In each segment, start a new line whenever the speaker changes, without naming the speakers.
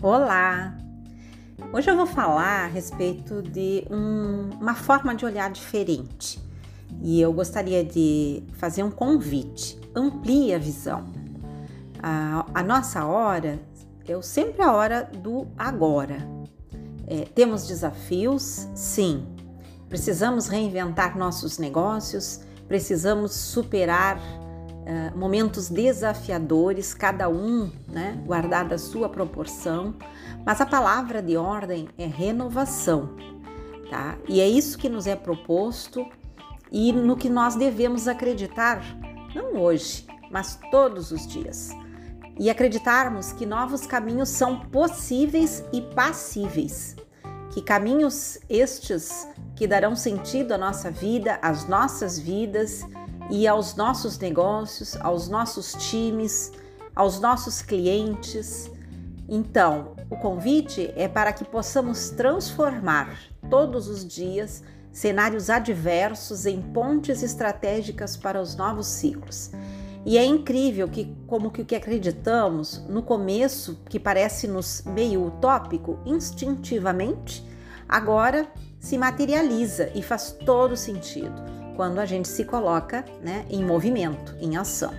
Olá! Hoje eu vou falar a respeito de um, uma forma de olhar diferente e eu gostaria de fazer um convite. Amplie a visão. A, a nossa hora é sempre a hora do agora. É, temos desafios? Sim. Precisamos reinventar nossos negócios, precisamos superar uh, momentos desafiadores, cada um né, guardado a sua proporção, mas a palavra de ordem é renovação, tá? E é isso que nos é proposto e no que nós devemos acreditar, não hoje, mas todos os dias. E acreditarmos que novos caminhos são possíveis e passíveis, que caminhos estes que darão sentido à nossa vida, às nossas vidas e aos nossos negócios, aos nossos times, aos nossos clientes. Então, o convite é para que possamos transformar todos os dias cenários adversos em pontes estratégicas para os novos ciclos. E é incrível que, como que o que acreditamos no começo, que parece-nos meio utópico, instintivamente, agora se materializa e faz todo sentido quando a gente se coloca né, em movimento, em ação.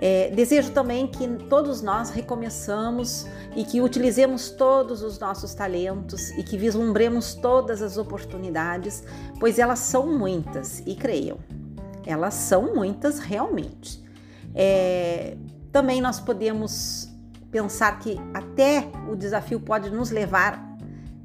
É, desejo também que todos nós recomeçamos e que utilizemos todos os nossos talentos e que vislumbremos todas as oportunidades, pois elas são muitas e creiam, elas são muitas realmente. É, também nós podemos pensar que até o desafio pode nos levar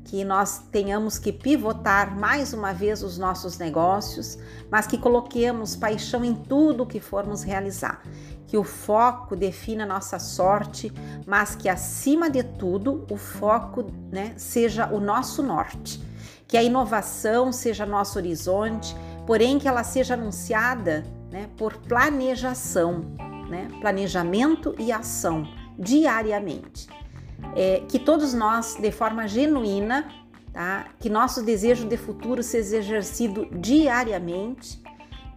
que nós tenhamos que pivotar mais uma vez os nossos negócios, mas que coloquemos paixão em tudo que formos realizar. Que o foco defina a nossa sorte, mas que acima de tudo o foco né, seja o nosso norte. Que a inovação seja nosso horizonte, porém que ela seja anunciada né, por planejação, né, planejamento e ação diariamente é, que todos nós, de forma genuína, tá? que nosso desejo de futuro seja exercido diariamente,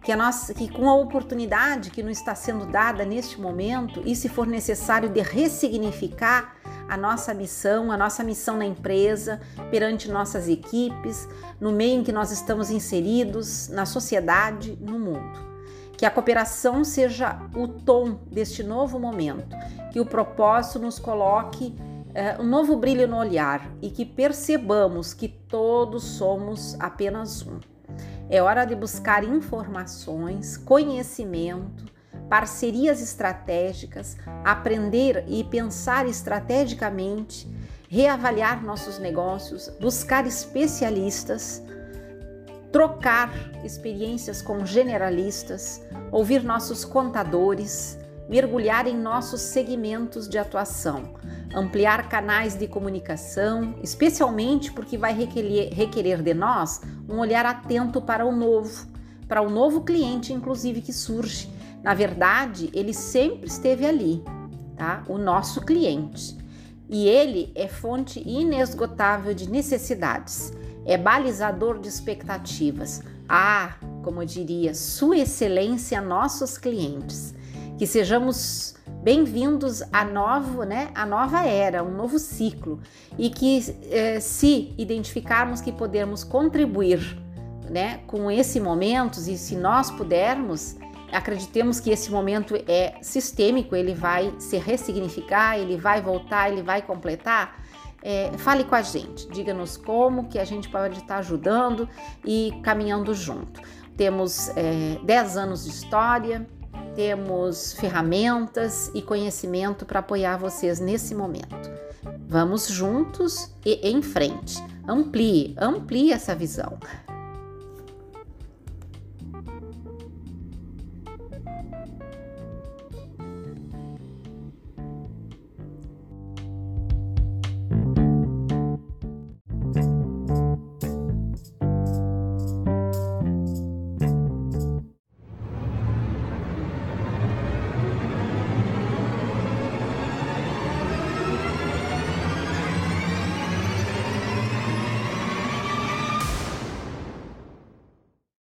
que, a nossa, que com a oportunidade que nos está sendo dada neste momento, e se for necessário, de ressignificar a nossa missão, a nossa missão na empresa, perante nossas equipes, no meio em que nós estamos inseridos, na sociedade, no mundo. Que a cooperação seja o tom deste novo momento, que o propósito nos coloque é, um novo brilho no olhar e que percebamos que todos somos apenas um. É hora de buscar informações, conhecimento, parcerias estratégicas, aprender e pensar estrategicamente, reavaliar nossos negócios, buscar especialistas, trocar experiências com generalistas, ouvir nossos contadores, mergulhar em nossos segmentos de atuação ampliar canais de comunicação, especialmente porque vai requerer, requerer de nós um olhar atento para o novo, para o novo cliente, inclusive, que surge. Na verdade, ele sempre esteve ali, tá? O nosso cliente. E ele é fonte inesgotável de necessidades, é balizador de expectativas. Ah, como eu diria, Sua Excelência, nossos clientes. Que sejamos bem-vindos a novo, né, a nova era, um novo ciclo e que eh, se identificarmos que podemos contribuir, né, com esse momento e se nós pudermos, acreditemos que esse momento é sistêmico, ele vai se ressignificar, ele vai voltar, ele vai completar. É, fale com a gente, diga-nos como que a gente pode estar ajudando e caminhando junto. Temos é, 10 anos de história, temos ferramentas e conhecimento para apoiar vocês nesse momento. Vamos juntos e em frente. Amplie, amplie essa visão.